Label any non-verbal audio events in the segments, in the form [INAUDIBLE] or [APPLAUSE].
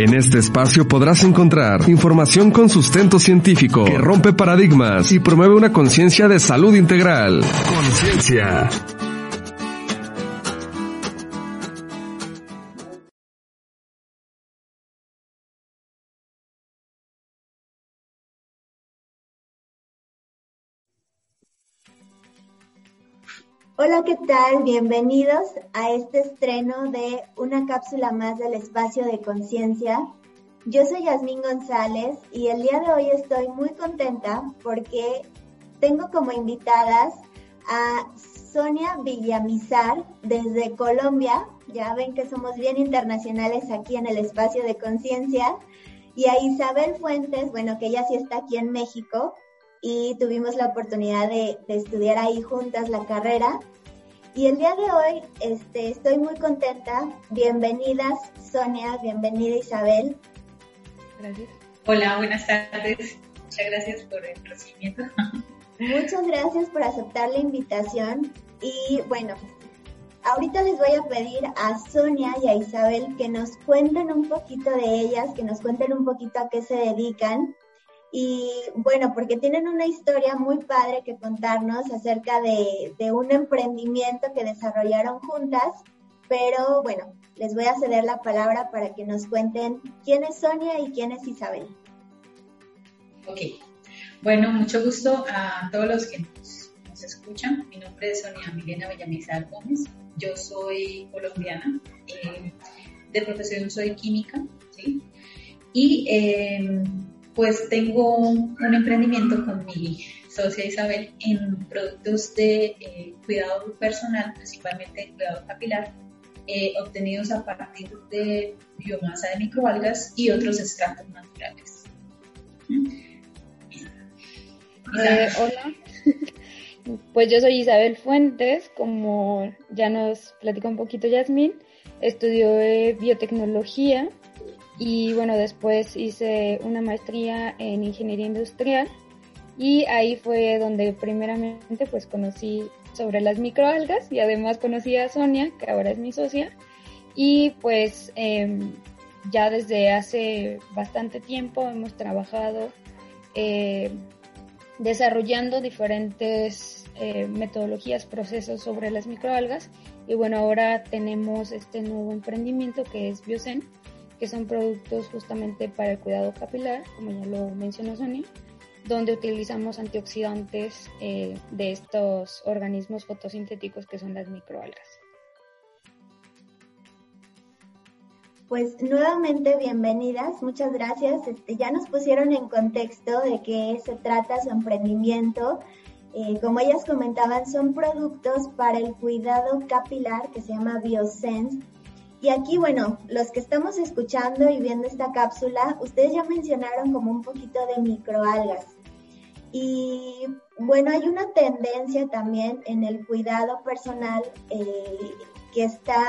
En este espacio podrás encontrar información con sustento científico que rompe paradigmas y promueve una conciencia de salud integral. Conciencia. Hola, ¿qué tal? Bienvenidos a este estreno de una cápsula más del espacio de conciencia. Yo soy Yasmín González y el día de hoy estoy muy contenta porque tengo como invitadas a Sonia Villamizar desde Colombia. Ya ven que somos bien internacionales aquí en el espacio de conciencia. Y a Isabel Fuentes, bueno, que ella sí está aquí en México, y tuvimos la oportunidad de, estudiar ahí juntas la carrera. Y el día de hoy este, estoy muy contenta. Bienvenidas Sonia, bienvenida Isabel. Gracias. Hola, buenas tardes. Muchas gracias por el recibimiento. Muchas gracias por aceptar la invitación. Y bueno, ahorita les voy a pedir a Sonia y a Isabel que nos cuenten un poquito de ellas, que nos cuenten un poquito a qué se dedican y bueno, porque tienen una historia muy padre que contarnos acerca de, un emprendimiento que desarrollaron juntas, pero bueno, les voy a ceder la palabra para que nos cuenten quién es Sonia y quién es Isabel. Ok, bueno, mucho gusto a todos los que nos, escuchan. Mi nombre es Sonia Milena Villamizar Gómez, yo soy colombiana, eh, de profesión soy química, ¿sí? Y eh, pues tengo un, emprendimiento con mi socia Isabel en productos de eh, cuidado personal, principalmente cuidado capilar, eh, obtenidos a partir de biomasa de microalgas y otros extractos naturales. Eh, hola, [LAUGHS] pues yo soy Isabel Fuentes, como ya nos platicó un poquito Yasmín, estudió biotecnología y bueno, después hice una maestría en ingeniería industrial y ahí fue donde primeramente pues conocí sobre las microalgas y además conocí a Sonia, que ahora es mi socia, y pues em, ya desde hace bastante tiempo hemos trabajado eh, desarrollando diferentes eh, metodologías, procesos sobre las microalgas. Y bueno, ahora tenemos este nuevo emprendimiento que es Biosen, que son productos justamente para el cuidado capilar, como ya lo mencionó Sonia, donde utilizamos antioxidantes eh, de estos organismos fotosintéticos que son las microalgas. Pues nuevamente bienvenidas, muchas gracias. Este, ya nos pusieron en contexto de qué se trata su emprendimiento. Eh, como ellas comentaban, son productos para el cuidado capilar que se llama Biosense y aquí, bueno, los que estamos escuchando y viendo esta cápsula, ustedes ya mencionaron como un poquito de microalgas. Y bueno, hay una tendencia también en el cuidado personal eh, que está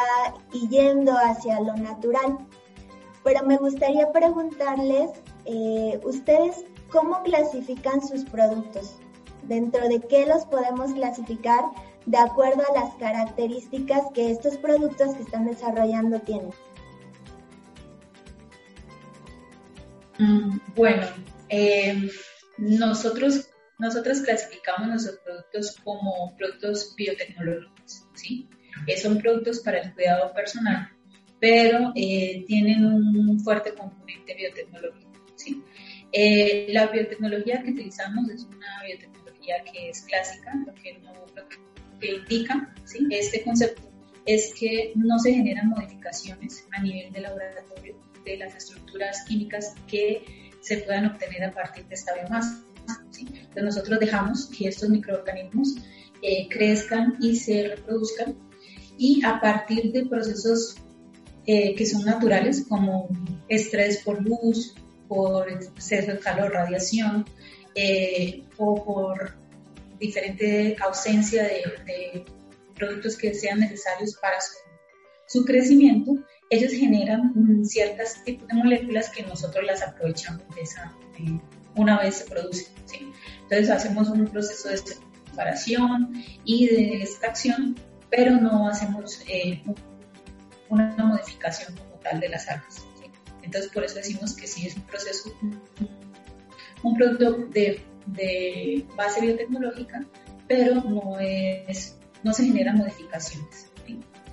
yendo hacia lo natural. Pero me gustaría preguntarles, eh, ¿ustedes cómo clasifican sus productos? ¿Dentro de qué los podemos clasificar? De acuerdo a las características que estos productos que están desarrollando tienen? Mm, bueno, eh, nosotros, nosotros clasificamos nuestros productos como productos biotecnológicos, ¿sí? Eh, son productos para el cuidado personal, pero eh, tienen un fuerte componente biotecnológico, ¿sí? la biotecnología que utilizamos es una biotecnología que es clásica, lo que no indica ¿sí? este concepto es que no se generan modificaciones a nivel de laboratorio de las estructuras químicas que se puedan obtener a partir de esta biomasa. ¿sí? Entonces nosotros dejamos que estos microorganismos eh, crezcan y se reproduzcan y a partir de procesos eh, que son naturales, como estrés por luz, por exceso de calor, radiación, eh, o por diferente ausencia de, productos que sean necesarios para su, crecimiento, ellos generan ciertos tipos de moléculas que nosotros las aprovechamos de esa, una vez se producen. Entonces hacemos un proceso de separación y de extracción, pero no hacemos eh, una modificación como tal de las algas. Entonces por eso decimos que sí es un proceso, un producto de, de base biotecnológica, pero no, es, no se generan modificaciones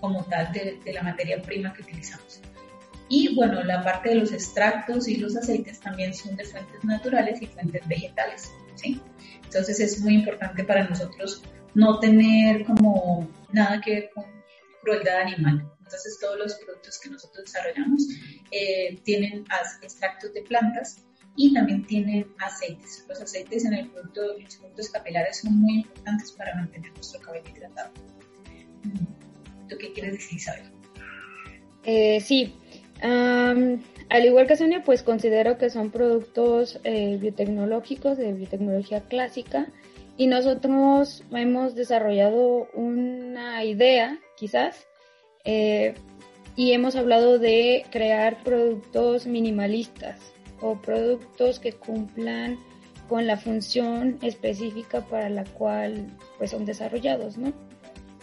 como tal de, de la materia prima que utilizamos. Y bueno, la parte de los extractos y los aceites también son de fuentes naturales y fuentes vegetales. ¿sí? Entonces es muy importante para nosotros no tener como nada que ver con crueldad animal. Entonces todos los productos que nosotros desarrollamos eh, tienen extractos de plantas y también tienen aceites. Los aceites en el producto, los productos capilares son muy importantes para mantener nuestro cabello hidratado. ¿Tú qué quieres decir, Isabel? Eh, sí, al igual que Sonia, pues considero que son productos eh, biotecnológicos de biotecnología clásica y nosotros hemos desarrollado una idea, quizás, eh, y hemos hablado de crear productos minimalistas o productos que cumplan con la función específica para la cual pues son desarrollados, ¿no?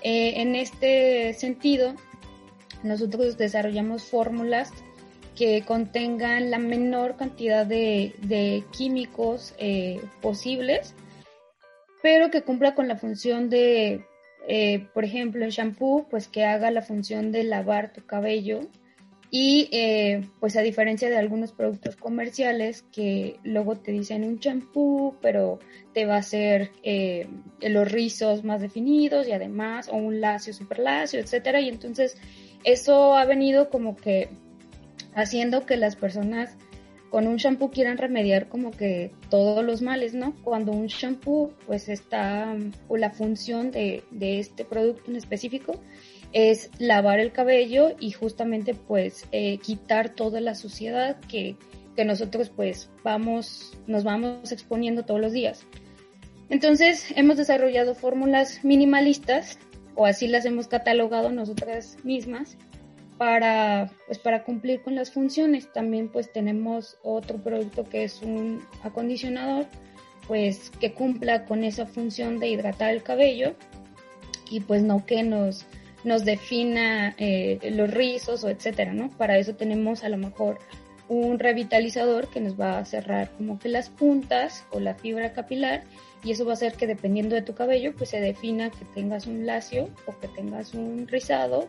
Eh, en este sentido, nosotros desarrollamos fórmulas que contengan la menor cantidad de, químicos eh, posibles, pero que cumpla con la función de, eh, por ejemplo, el shampoo, pues que haga la función de lavar tu cabello y eh, pues a diferencia de algunos productos comerciales que luego te dicen un shampoo, pero te va a hacer los rizos más definidos y además, o un lacio super lacio, etcétera, y entonces eso ha venido como que haciendo que las personas con un shampoo quieran remediar como que todos los males, ¿no? Cuando un shampoo pues está, o la función de, este producto en específico es lavar el cabello y justamente pues eh, quitar toda la suciedad que, que nosotros pues vamos, nos vamos exponiendo todos los días. Entonces hemos desarrollado fórmulas minimalistas o así las hemos catalogado nosotras mismas para pues para cumplir con las funciones también pues tenemos otro producto que es un acondicionador pues que cumpla con esa función de hidratar el cabello y pues no que nos nos defina eh, los rizos o etcétera no para eso tenemos a lo mejor un revitalizador que nos va a cerrar como que las puntas o la fibra capilar y eso va a hacer que dependiendo de tu cabello pues se defina que tengas un lacio o que tengas un rizado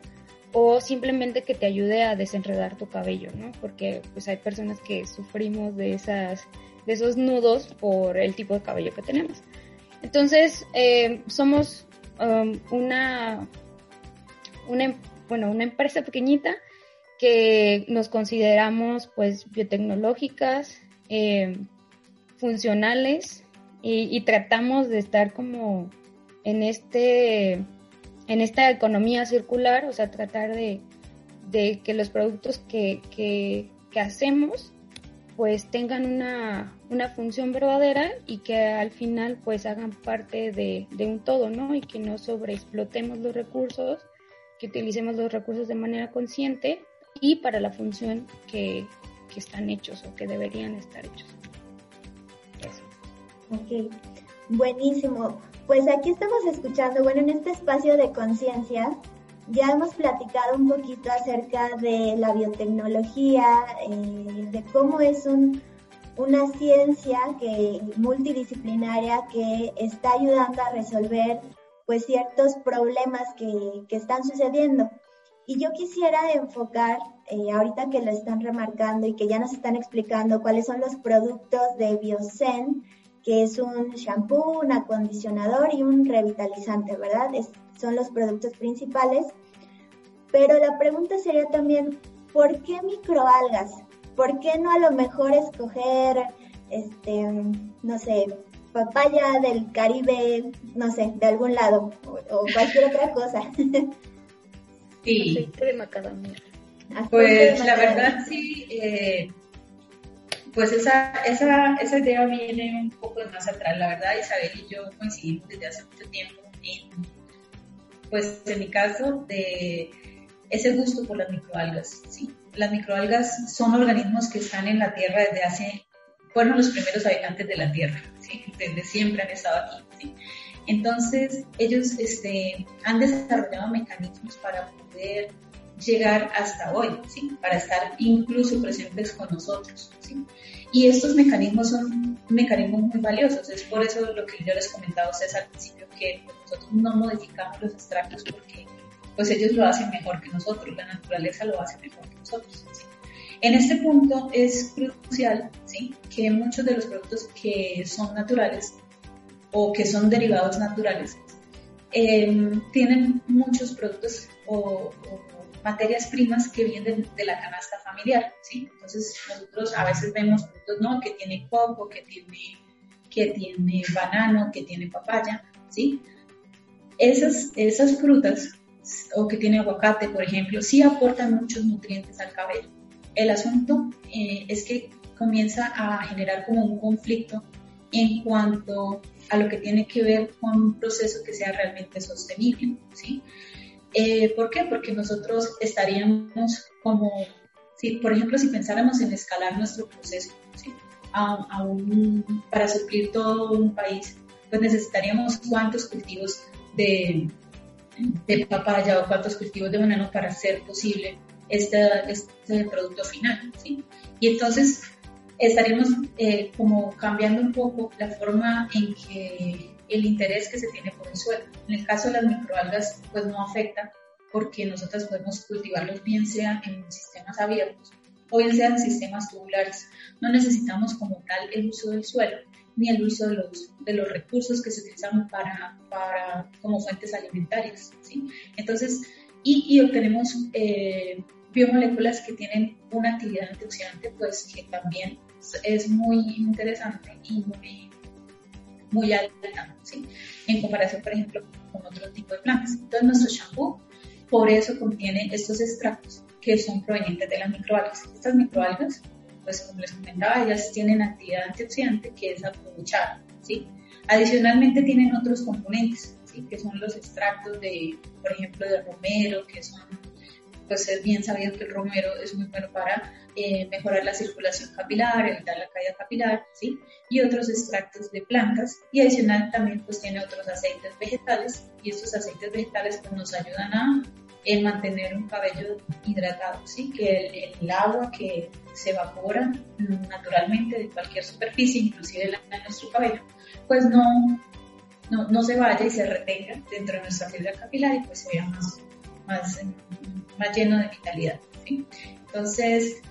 o simplemente que te ayude a desenredar tu cabello, ¿no? Porque pues hay personas que sufrimos de esas de esos nudos por el tipo de cabello que tenemos. Entonces, eh, somos um, una, una, bueno, una empresa pequeñita que nos consideramos pues biotecnológicas, eh, funcionales y, tratamos de estar como en este en esta economía circular, o sea, tratar de, que los productos que, que, hacemos pues tengan una, función verdadera y que al final pues hagan parte de, de, un todo, ¿no? Y que no sobreexplotemos los recursos, que utilicemos los recursos de manera consciente y para la función que, que están hechos o que deberían estar hechos. Ok, buenísimo. Pues aquí estamos escuchando, bueno, en este espacio de conciencia ya hemos platicado un poquito acerca de la biotecnología, eh, de cómo es un, una ciencia que, multidisciplinaria que está ayudando a resolver pues ciertos problemas que, que están sucediendo. Y yo quisiera enfocar, eh, ahorita que lo están remarcando y que ya nos están explicando cuáles son los productos de Biosen, que es un shampoo, un acondicionador y un revitalizante, ¿verdad? son los productos principales. Pero la pregunta sería también, ¿por qué microalgas? ¿Por qué no a lo mejor escoger, este, no sé, papaya del Caribe, no sé, de algún lado, o, o cualquier otra cosa? [LAUGHS] Sí. Aceite de macadamia. Pues la verdad sí, eh, pues esa, esa, esa idea viene un poco de más atrás. La verdad Isabel y yo coincidimos desde hace mucho tiempo en, pues en mi caso, de ese gusto por las microalgas. ¿sí? Las microalgas son organismos que están en la Tierra desde hace, fueron los primeros habitantes de la Tierra, ¿sí? desde siempre han estado aquí. Entonces, ellos este, han desarrollado mecanismos para poder llegar hasta hoy, ¿sí? para estar incluso presentes con nosotros. ¿sí? Y estos mecanismos son mecanismos muy valiosos, es por eso lo que yo les comentaba a ustedes al principio, que nosotros no modificamos los extractos porque pues ellos lo hacen mejor que nosotros, la naturaleza lo hace mejor que nosotros. En este punto es crucial ¿sí? que muchos de los productos que son naturales o que son derivados naturales em, tienen muchos productos o, materias primas que vienen de, la canasta familiar. Entonces nosotros a veces vemos productos ¿no? que tiene coco, que tiene, que tiene banano, que tiene papaya. Esas, esas frutas o que tiene aguacate, por ejemplo, sí aportan muchos nutrientes al cabello. El asunto eh, es que comienza a generar como un conflicto en cuanto a lo que tiene que ver con un proceso que sea realmente sostenible, ¿sí? Eh, ¿Por qué? Porque nosotros estaríamos como, si, por ejemplo, si pensáramos en escalar nuestro proceso, ¿sí? para suplir todo un país, pues necesitaríamos cuántos cultivos de, de papaya o cuántos cultivos de banano para hacer posible este, este producto final. ¿sí? Y entonces estaríamos eh, como cambiando un poco la forma en que el interés que se tiene por el suelo. En el caso de las microalgas, pues no afecta porque nosotros podemos cultivarlos bien sea en sistemas abiertos o bien sea en sistemas tubulares. No necesitamos como tal el uso del suelo ni el uso de los, de los recursos que se utilizan para, para como fuentes alimentarias. ¿sí? Entonces, y, y obtenemos eh, biomoléculas que tienen una actividad antioxidante, pues que también es muy interesante y muy, muy alta, ¿sí? en comparación, por ejemplo, con otro tipo de plantas. Entonces, nuestro shampoo, por eso contiene estos extractos que son provenientes de las microalgas. Estas microalgas pues como les comentaba, ellas tienen actividad antioxidante que es aprovechada, ¿sí? Adicionalmente tienen otros componentes, ¿sí? Que son los extractos de, por ejemplo, de romero, que son, pues es bien sabido que el romero es muy bueno para eh, mejorar la circulación capilar, evitar la caída capilar, ¿sí? Y otros extractos de plantas y adicional también pues tiene otros aceites vegetales y estos aceites vegetales pues nos ayudan a en mantener un cabello hidratado, ¿sí? que el, agua que se evapora naturalmente de cualquier superficie, inclusive de nuestro cabello, pues no, no, se vaya y se retenga dentro de nuestra fibra capilar y pues se vea más, más, más lleno de vitalidad. Entonces,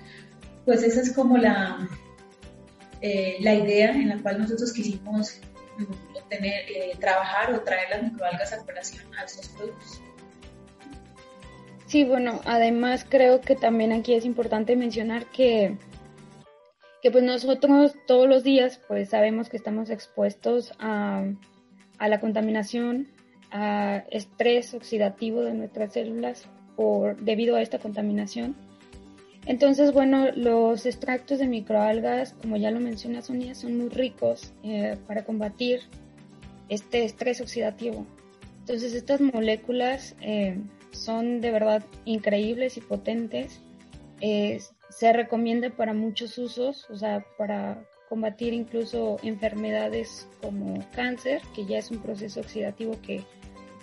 pues esa es como la, eh, la idea en la cual nosotros quisimos mm, obtener, eh, trabajar o traer las microalgas a colación a estos productos. Sí, bueno, además creo que también aquí es importante mencionar que, que pues nosotros todos los días pues sabemos que estamos expuestos a, a la contaminación, a estrés oxidativo de nuestras células por, debido a esta contaminación. Entonces, bueno, los extractos de microalgas, como ya lo menciona Sonia, son muy ricos eh, para combatir este estrés oxidativo. Entonces, estas moléculas eh, son de verdad increíbles y potentes. se recomienda para muchos usos, o sea, para combatir incluso enfermedades como cáncer, que ya es un proceso oxidativo que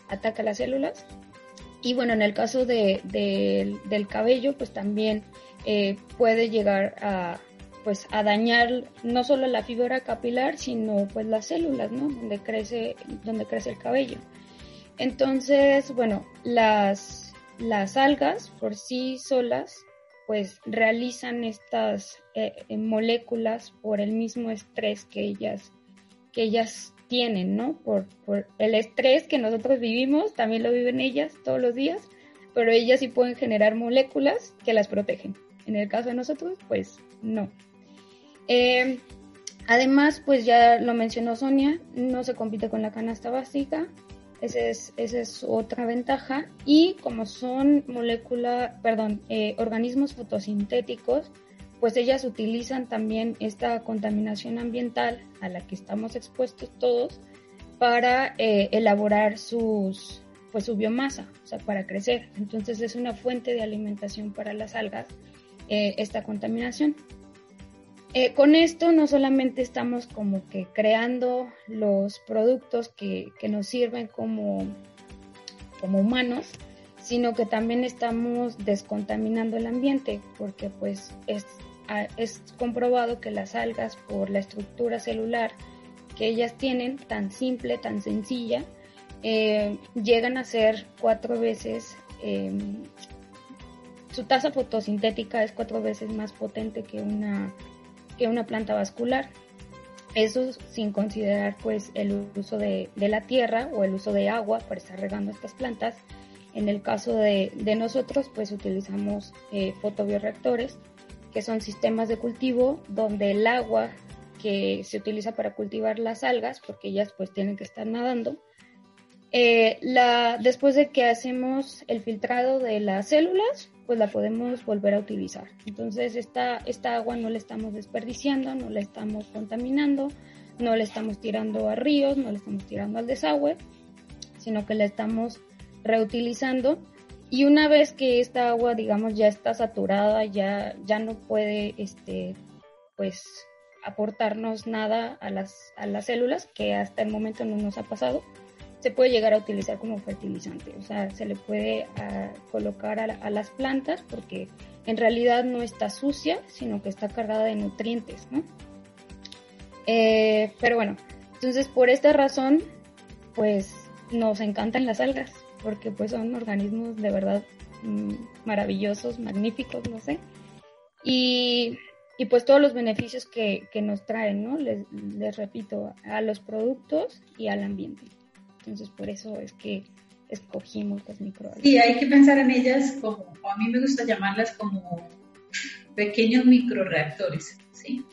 ataca las células. Y bueno, en el caso de, del cabello, pues también eh, puede llegar a, pues, a dañar no solo la fibra capilar, sino pues las células, ¿no? Donde crece, donde crece el cabello. Entonces, bueno, las, las algas por sí solas pues realizan estas eh, moléculas por el mismo estrés que ellas, que ellas tienen, ¿no? Por, el estrés que nosotros vivimos, también lo viven ellas todos los días, pero ellas sí pueden generar moléculas que las protegen. En el caso de nosotros, pues no. Eh, además, pues ya lo mencionó Sonia, no se compite con la canasta básica, Esa es, esa es otra ventaja. Y como son moléculas, perdón, eh, organismos fotosintéticos, pues ellas utilizan también esta contaminación ambiental a la que estamos expuestos todos para eh, elaborar pues su biomasa, o sea, para crecer. Entonces es una fuente de alimentación para las algas eh, esta contaminación. Eh, con esto no solamente estamos como que creando los productos que, nos sirven como, como humanos, sino que también estamos descontaminando el ambiente, porque pues es, es comprobado que las algas, por la estructura celular que ellas tienen, tan simple, tan sencilla, eh, llegan a ser cuatro veces, em, su tasa fotosintética es cuatro veces más potente que una, que una planta vascular. Eso sin considerar pues el uso de, la tierra o el uso de agua para estar regando estas plantas. En el caso de, nosotros pues utilizamos eh, fotobioreactores que son sistemas de cultivo donde el agua que se utiliza para cultivar las algas, porque ellas pues tienen que estar nadando, eh, la, después de que hacemos el filtrado de las células, pues la podemos volver a utilizar. Entonces esta, esta agua no la estamos desperdiciando, no la estamos contaminando, no la estamos tirando a ríos, no la estamos tirando al desagüe, sino que la estamos reutilizando. Y una vez que esta agua, digamos, ya está saturada, ya, ya no puede, este, pues, aportarnos nada a las, a las células, que hasta el momento no nos ha pasado, se puede llegar a utilizar como fertilizante. O sea, se le puede ah, colocar a, las plantas porque en realidad no está sucia, sino que está cargada de nutrientes, ¿no? Eh, pero bueno, entonces por esta razón, pues nos encantan las algas, porque pues son organismos de verdad mm, maravillosos, magníficos, no sé. Y, y, pues todos los beneficios que, que nos traen, ¿no? Les, les repito, a los productos y al ambiente. Entonces, por eso es que escogimos las microalgas. Sí, hay que pensar en ellas como, a mí me gusta llamarlas como pequeños microreactores, ¿sí?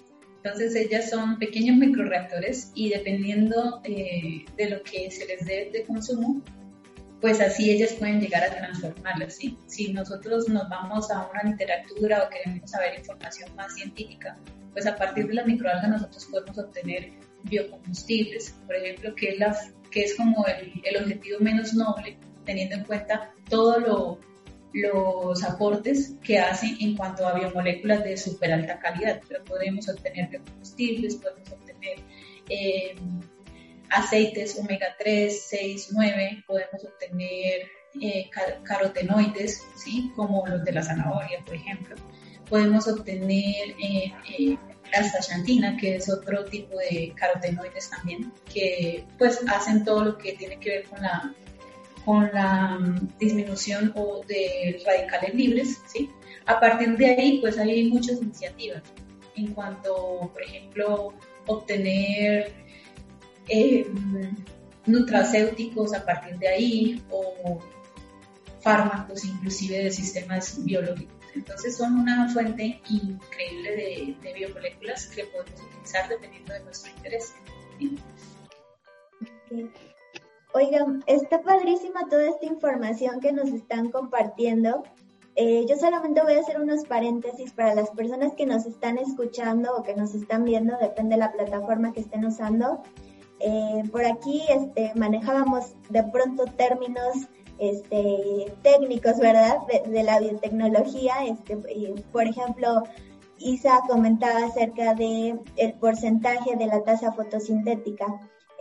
Entonces ellas son pequeños microreactores y dependiendo eh, de lo que se les dé de consumo, pues así ellas pueden llegar a transformarlas, ¿sí? Si nosotros nos vamos a una literatura o queremos saber información más científica, pues a partir de las microalgas nosotros podemos obtener biocombustibles, por ejemplo, que es la que es como el, objetivo menos noble, teniendo en cuenta todos los aportes que hacen en cuanto a biomoléculas de súper alta calidad. Pero podemos obtener biocombustibles, podemos obtener eh, aceites omega 3, 6, 9, podemos obtener eh, carotenoides, ¿sí? como los de la zanahoria, por ejemplo. Podemos obtener eh, astaxantina, que es otro tipo de carotenoides también, que pues hacen todo lo que tiene que ver con la, con la mm, disminución o de radicales libres, ¿sí? A partir de ahí, pues hay muchas iniciativas en cuanto, por ejemplo, obtener eh, nutracéuticos a partir de ahí o fármacos inclusive de sistemas biológicos. Entonces son una fuente increíble de, biomoléculas que podemos utilizar dependiendo de nuestro interés. Oigan, está padrísima toda esta información que nos están compartiendo. Eh, yo solamente voy a hacer unos paréntesis para las personas que nos están escuchando o que nos están viendo, depende de la plataforma que estén usando. Eh, por aquí este, manejábamos de pronto términos este, técnicos, ¿verdad? De, la biotecnología. Este, por ejemplo, Isa comentaba acerca de el porcentaje de la tasa fotosintética.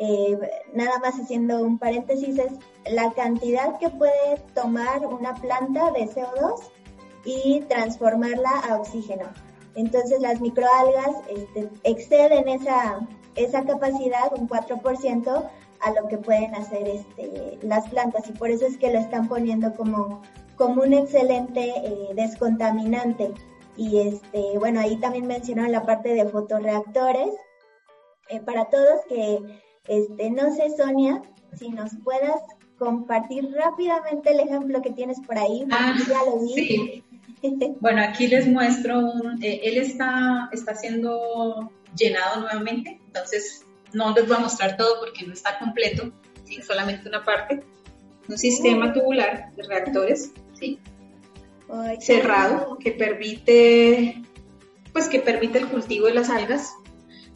Eh, nada más haciendo un paréntesis, es la cantidad que puede tomar una planta de CO2 y transformarla a oxígeno. Entonces las microalgas exceden esa, esa capacidad, un 4%, a lo que pueden hacer este, las plantas y por eso es que lo están poniendo como, como un excelente eh, descontaminante. Y este, bueno, ahí también mencionaron la parte de fotoreactores. Eh, para todos que, este, no sé, Sonia, si nos puedas compartir rápidamente el ejemplo que tienes por ahí. Ah, ya lo vi. Sí. [LAUGHS] bueno, aquí les muestro, un, eh, él está, está siendo llenado nuevamente, entonces no les voy a mostrar todo porque no está completo, ¿sí? solamente una parte, un sistema tubular de reactores, ¿sí? cerrado que permite pues que permite el cultivo de las algas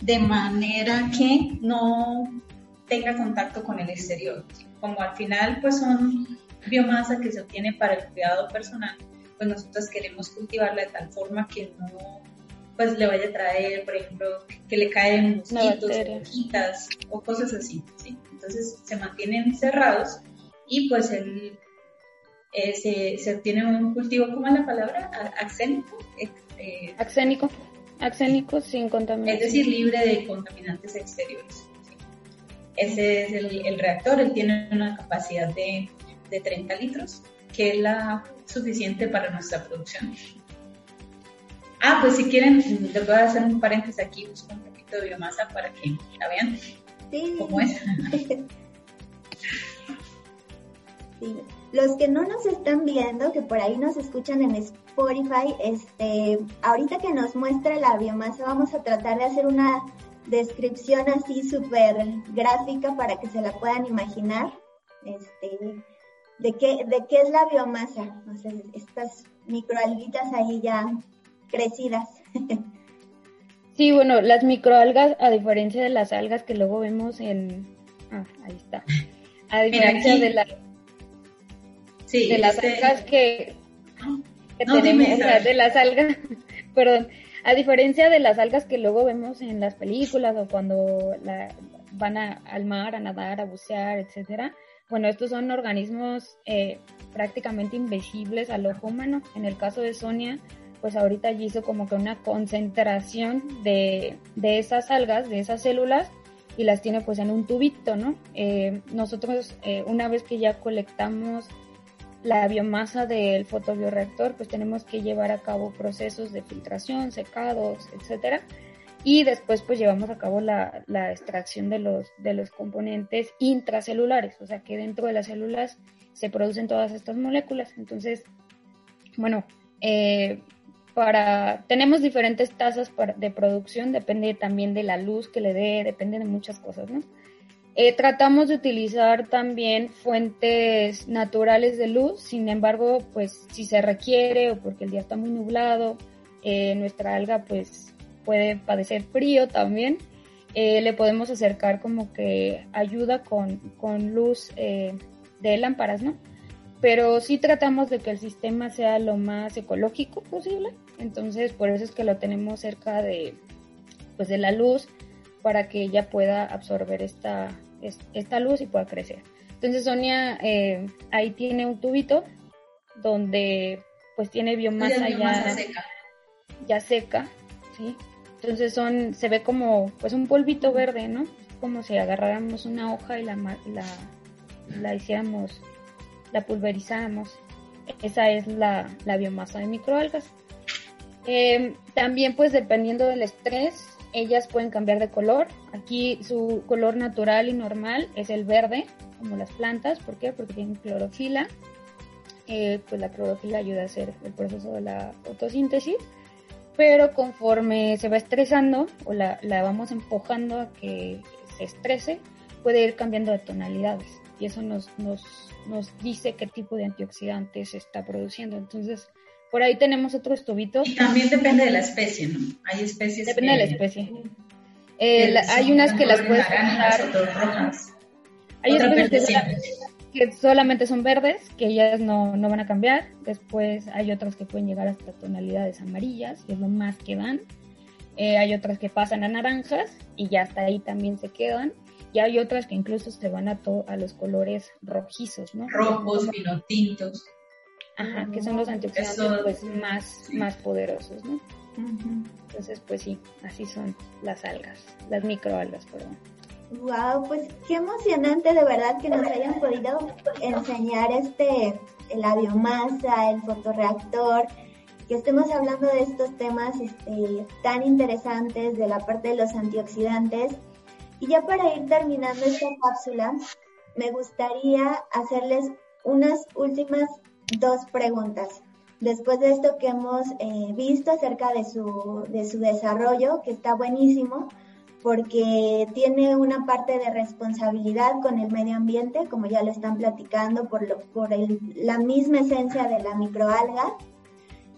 de manera que no tenga contacto con el exterior. Como al final pues son biomasa que se obtiene para el cuidado personal, pues nosotros queremos cultivarla de tal forma que no pues le vaya a traer, por ejemplo, que le caen mosquitos, hojitas o cosas así, ¿sí? Entonces se mantienen cerrados y pues el, eh, se, se, obtiene un cultivo, ¿cómo es la palabra? Axénico. Eh, Axénico. Axénico sin contaminación. Es decir, libre de contaminantes exteriores. Ese es el, reactor, él tiene una capacidad de, de 30 litros, que es la suficiente para nuestra producción. Ah, pues si quieren, les voy a hacer un paréntesis aquí, busco un poquito de biomasa para que la vean sí. cómo es. [LAUGHS] Sí. Los que no nos están viendo, que por ahí nos escuchan en Spotify, este, ahorita que nos muestra la biomasa, vamos a tratar de hacer una descripción así súper gráfica para que se la puedan imaginar. Este, de qué, de qué es la biomasa, o sea, estas microalguitas ahí ya crecidas. Sí, bueno, las microalgas, a diferencia de las algas que luego vemos en... Ah, ahí está. A diferencia de, la, de las este algas que, tenemos, o sea, de las algas, [LAUGHS] perdón, a diferencia de las algas que luego vemos en las películas o cuando van al mar a nadar, a bucear, etcétera, bueno, estos son organismos eh, prácticamente invisibles al ojo humano. En el caso de Sonia, pues ahorita allí hizo como que una concentración de, de esas algas, de esas células, y las tiene pues en un tubito, ¿no? Eh, nosotros eh, una vez que ya colectamos la biomasa del fotobioreactor, pues tenemos que llevar a cabo procesos de filtración, secados, etcétera, y después pues llevamos a cabo la, la extracción de los, de los componentes intracelulares, o sea que dentro de las células se producen todas estas moléculas. Entonces, bueno, eh, para tenemos diferentes tasas de producción, depende también de la luz que le dé, depende de muchas cosas, ¿no? Eh, tratamos de utilizar también fuentes naturales de luz, sin embargo, pues si se requiere o porque el día está muy nublado, eh, nuestra alga pues puede padecer frío también, eh, le podemos acercar como que ayuda con, con luz de lámparas, ¿no? Pero sí tratamos de que el sistema sea lo más ecológico posible, entonces por eso es que lo tenemos cerca de, pues, de la luz para que ella pueda absorber esta, esta luz y pueda crecer. Entonces Sonia eh, ahí tiene un tubito donde pues tiene biomasa, ya, seca. ya seca, ¿sí? Entonces son, se ve como pues un polvito verde, ¿no? Como si agarráramos una hoja y la, la, la hiciéramos la pulverizamos. Esa es la, biomasa de microalgas. Eh, también pues dependiendo del estrés, ellas pueden cambiar de color. Aquí su color natural y normal es el verde, como las plantas. ¿Por qué? Porque tienen clorofila. Eh, pues la clorofila ayuda a hacer el proceso de la fotosíntesis. Pero conforme se va estresando o la, la vamos empujando a que se estrese, puede ir cambiando de tonalidades. Y eso nos, nos nos dice qué tipo de antioxidantes se está produciendo. Entonces, por ahí tenemos otros tubitos. Y también depende de la especie, ¿no? Hay especies Depende de la especie. Eh, hay unas que las puedes rojas. Hay especies que, solamente son verdes, que ellas no, no van a cambiar. Después hay otras que pueden llegar hasta tonalidades amarillas, que es lo más que dan. Eh, hay otras que pasan a naranjas y ya hasta ahí también se quedan y hay otras que incluso se van a, a los colores rojizos, ¿no? Rojos, vino tintos. Ajá, que son los antioxidantes pues, más, más poderosos, ¿no? Entonces, pues sí, así son las algas, las microalgas, perdón. Wow, pues qué emocionante de verdad que nos hayan podido enseñar este, la biomasa, el fotorreactor, que estemos hablando de estos temas este, tan interesantes de la parte de los antioxidantes y ya para ir terminando esta cápsula, me gustaría hacerles unas últimas dos preguntas. Después de esto que hemos eh, visto acerca de su, de su desarrollo, que está buenísimo, porque tiene una parte de responsabilidad con el medio ambiente, como ya lo están platicando, por, lo, por la misma esencia de la microalga,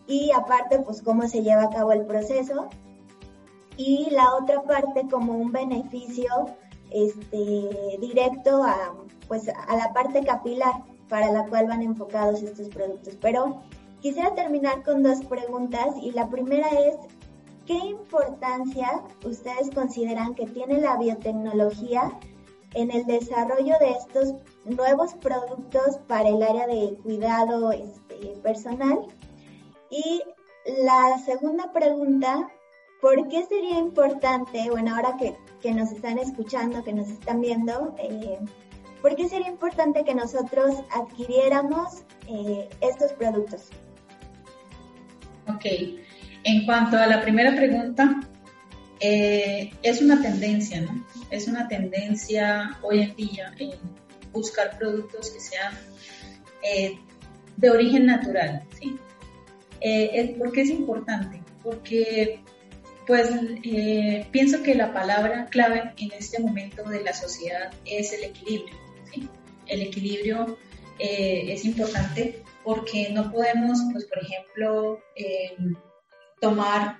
y aparte, pues cómo se lleva a cabo el proceso. Y la otra parte como un beneficio este, directo a, pues, a la parte capilar para la cual van enfocados estos productos. Pero quisiera terminar con dos preguntas y la primera es, ¿qué importancia ustedes consideran que tiene la biotecnología en el desarrollo de estos nuevos productos para el área de cuidado este, personal? Y la segunda pregunta, ¿por qué sería importante, bueno, ahora que, nos están escuchando, que nos están viendo, eh, ¿por qué sería importante que nosotros adquiriéramos eh, estos productos? Ok, en cuanto a la primera pregunta, eh, es una tendencia, ¿no? Es una tendencia hoy en día en buscar productos que sean eh, de origen natural, ¿sí? Eh, ¿Por qué es importante? Porque pues pienso que la palabra clave en este momento de la sociedad es el equilibrio. El equilibrio es importante porque no podemos, pues por ejemplo, tomar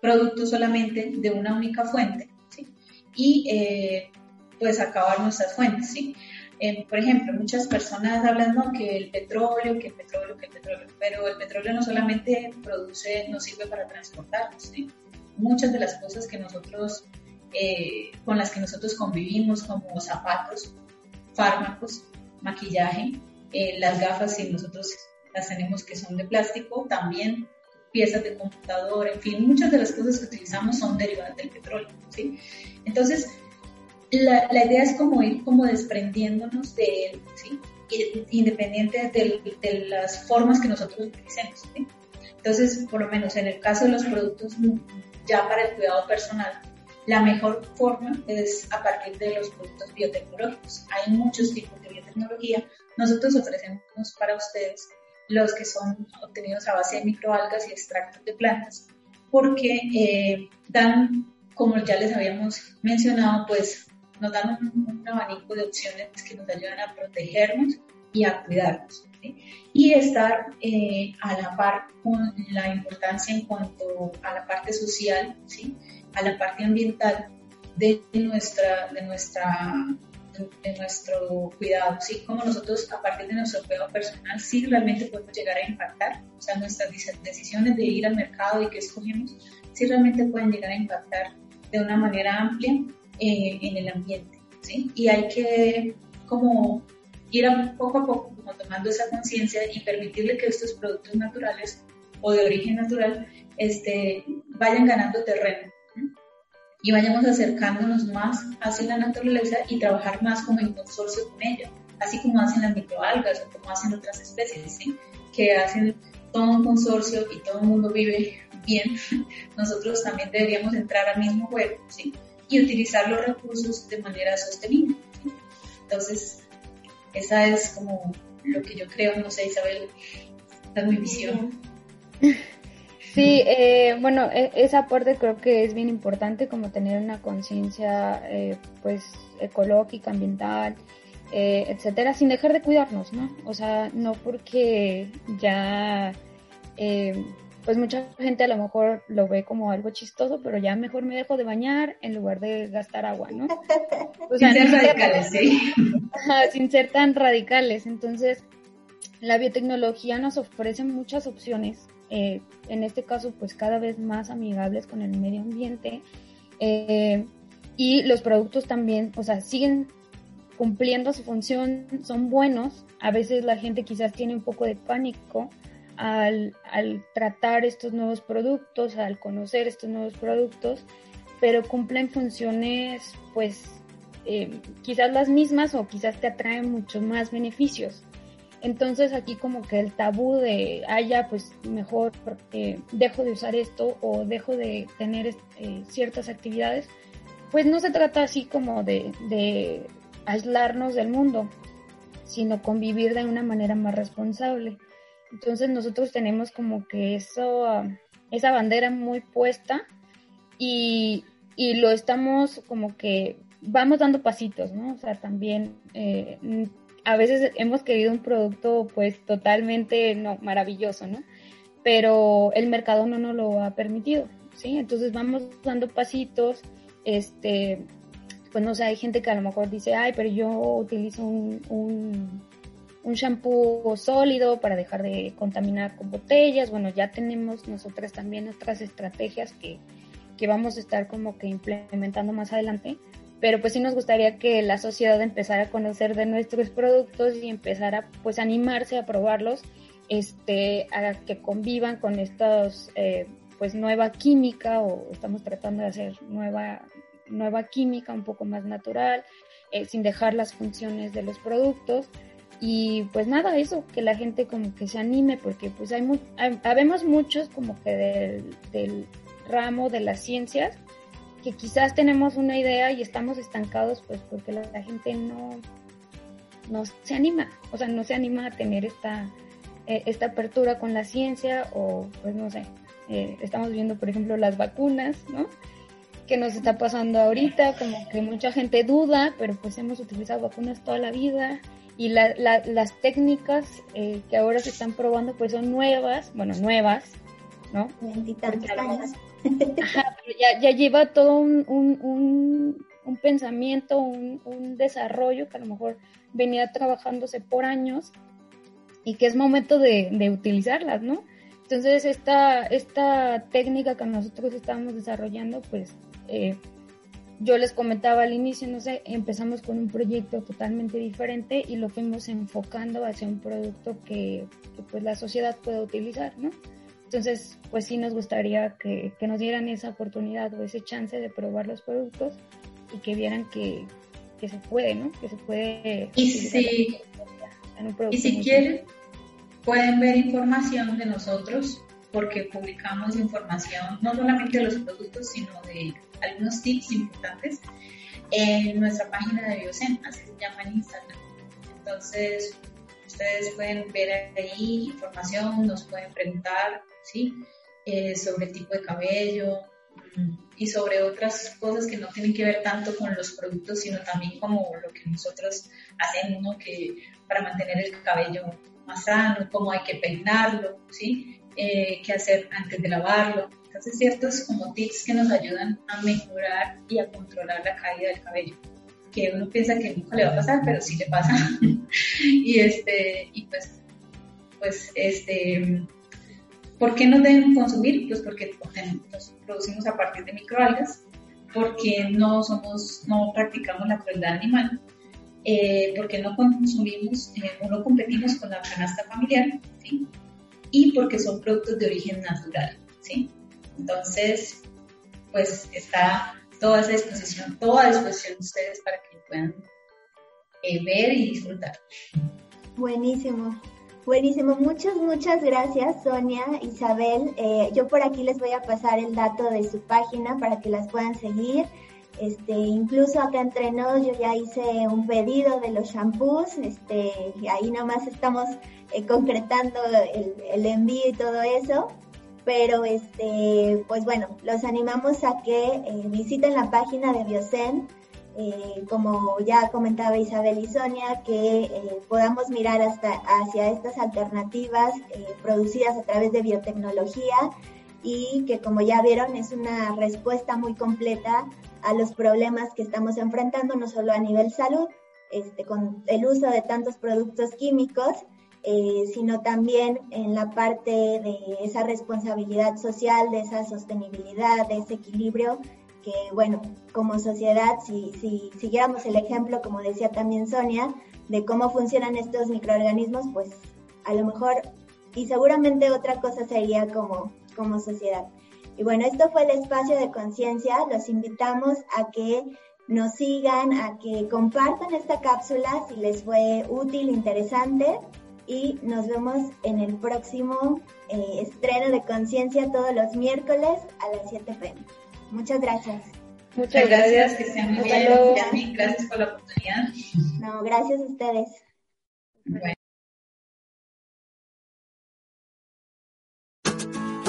productos solamente de una única fuente y eh, pues acabar nuestras fuentes. Eh, por ejemplo, muchas personas hablan que el petróleo, que el petróleo, que el petróleo, pero el petróleo no solamente produce, no sirve para transportarnos. Muchas de las cosas que nosotros, eh, con las que nosotros convivimos, como zapatos, fármacos, maquillaje, las gafas, si nosotros las tenemos que son de plástico, también piezas de computador, en fin, muchas de las cosas que utilizamos son derivadas del petróleo, ¿sí? Entonces, la, la idea es como ir como desprendiéndonos de él, ¿sí? Independiente de, de las formas que nosotros utilicemos, ¿sí? Entonces, por lo menos en el caso de los productos ya para el cuidado personal, la mejor forma es a partir de los productos biotecnológicos. Hay muchos tipos de biotecnología. Nosotros ofrecemos para ustedes los que son obtenidos a base de microalgas y extractos de plantas, porque eh, dan, como ya les habíamos mencionado, pues nos dan un, abanico de opciones que nos ayudan a protegernos y a cuidarnos. Y estar eh, a la par con la importancia en cuanto a la parte social, ¿sí? a la parte ambiental de nuestra, de nuestra de nuestro cuidado, ¿sí? Como nosotros, a partir de nuestro cuidado personal, sí realmente podemos llegar a impactar, o sea, nuestras decisiones de ir al mercado y qué escogemos, sí realmente pueden llegar a impactar de una manera amplia eh, en el ambiente, ¿sí? Y hay que como ir a poco a poco como tomando esa conciencia y permitirle que estos productos naturales o de origen natural este, vayan ganando terreno y vayamos acercándonos más hacia la naturaleza y trabajar más como en consorcio con ella, así como hacen las microalgas o como hacen otras especies, ¿sí? que hacen todo un consorcio y todo el mundo vive bien, [LAUGHS] nosotros también deberíamos entrar al mismo juego ¿sí? y utilizar los recursos de manera sostenible. Entonces, esa es como lo que yo creo, no sé Isabel, esta es mi visión. [LAUGHS] Sí, eh, bueno, e, esa parte creo que es bien importante, como tener una conciencia, eh, pues, ecológica, ambiental, eh, etcétera, sin dejar de cuidarnos, ¿no? O sea, no porque ya, pues, mucha gente a lo mejor lo ve como algo chistoso, pero ya mejor me dejo de bañar en lugar de gastar agua, ¿no? [LAUGHS] O sea, sin ser radicales, sí. sin ser tan radicales. Entonces, la biotecnología nos ofrece muchas opciones eh, en este caso pues cada vez más amigables con el medio ambiente eh, y los productos también, o sea, siguen cumpliendo su función, son buenos, a veces la gente quizás tiene un poco de pánico al, al tratar estos nuevos productos, al conocer estos nuevos productos, pero cumplen funciones pues eh, quizás las mismas o quizás te atraen muchos más beneficios. Entonces aquí como que el tabú de, ah, ya, pues mejor dejo de usar esto o dejo de tener eh, ciertas actividades, pues no se trata así como de, de aislarnos del mundo, sino convivir de una manera más responsable. Entonces nosotros tenemos como que eso, esa bandera muy puesta y y lo estamos como que vamos dando pasitos, ¿no? O sea, también eh, a veces hemos querido un producto pues totalmente no, maravilloso, ¿no? Pero el mercado no nos lo ha permitido, ¿sí? Entonces vamos dando pasitos, este, pues no sé, hay gente que a lo mejor dice, ay, pero yo utilizo un, un shampoo sólido para dejar de contaminar con botellas, bueno, ya tenemos nosotras también otras estrategias que, que vamos a estar como que implementando más adelante, pero pues sí nos gustaría que la sociedad empezara a conocer de nuestros productos y empezara pues a animarse a probarlos, este, a que convivan con estos eh, pues nueva química o estamos tratando de hacer nueva, nueva química un poco más natural, eh, sin dejar las funciones de los productos. Y pues nada, eso, que la gente como que se anime, porque pues hay, habemos muchos como que del, del ramo de las ciencias, que quizás tenemos una idea y estamos estancados pues porque la, gente no, no se anima, o sea, no se anima a tener esta, eh, esta apertura con la ciencia o pues no sé, eh, estamos viendo por ejemplo las vacunas, ¿no? que nos está pasando ahorita, como que mucha gente duda, pero pues hemos utilizado vacunas toda la vida y la, las técnicas eh, que ahora se están probando pues son nuevas, bueno, nuevas, ¿no? ya, ya, lleva todo un, un, un, pensamiento, un, desarrollo que a lo mejor venía trabajándose por años y que es momento de, de utilizarlas, ¿no? Entonces, esta, esta técnica que nosotros estamos desarrollando, pues, eh, yo les comentaba al inicio, no sé, empezamos con un proyecto totalmente diferente y lo fuimos enfocando hacia un producto que, que pues la sociedad pueda utilizar, ¿no? Entonces, pues sí nos gustaría que, nos dieran esa oportunidad o ese chance de probar los productos y que vieran que, se puede, ¿no? Que se puede... Y si, y si quieren, pueden ver información de nosotros porque publicamos información no solamente de los productos, sino de algunos tips importantes en nuestra página de Biocen, así se llama en Instagram. Entonces, ustedes pueden ver ahí información, nos pueden preguntar ¿sí? Eh, sobre el tipo de cabello mm, y sobre otras cosas que no tienen que ver tanto con los productos, sino también como lo que nosotros hacemos, ¿no? Que para mantener el cabello más sano, cómo hay que peinarlo, ¿sí? Eh, qué hacer antes de lavarlo. Entonces, ciertos como tips que nos ayudan a mejorar y a controlar la caída del cabello que uno piensa que nunca le va a pasar, pero sí le pasa. [LAUGHS] y este, y pues, pues este, ¿Por qué no deben consumir? Pues porque los producimos a partir de microalgas, porque no somos, no practicamos la crueldad animal, eh, porque no consumimos eh, o no competimos con la canasta familiar, ¿sí? Y porque son productos de origen natural, ¿sí? Entonces, pues está toda esa disposición, toda disposición de ustedes para que puedan eh, ver y disfrutar. Buenísimo. Buenísimo, muchas, muchas gracias Sonia, Isabel. Eh, yo por aquí les voy a pasar el dato de su página para que las puedan seguir. Este, incluso acá entre nos yo ya hice un pedido de los shampoos, este, y ahí nomás estamos eh, concretando el, envío y todo eso. Pero este, pues bueno, los animamos a que eh, visiten la página de Biocen eh, como ya comentaba Isabel y Sonia, que podamos mirar hasta hacia estas alternativas producidas a través de biotecnología y que como ya vieron es una respuesta muy completa a los problemas que estamos enfrentando, no solo a nivel salud, este, con el uso de tantos productos químicos, sino también en la parte de esa responsabilidad social, de esa sostenibilidad, de ese equilibrio que, bueno, como sociedad, si, si siguiéramos el ejemplo, como decía también Sonia, de cómo funcionan estos microorganismos, pues a lo mejor y seguramente otra cosa sería como, como sociedad. Y bueno, esto fue el espacio de conciencia. Los invitamos a que nos sigan, a que compartan esta cápsula si les fue útil, interesante. Y nos vemos en el próximo eh, estreno de conciencia todos los miércoles a las 7 pm. Muchas gracias. Muchas gracias. Que sean muy bien. Gracias por la oportunidad. No, gracias a ustedes.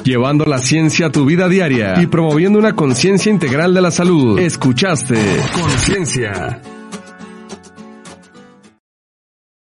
llevando la ciencia a tu vida diaria y promoviendo una conciencia integral de la salud. Escuchaste Conciencia.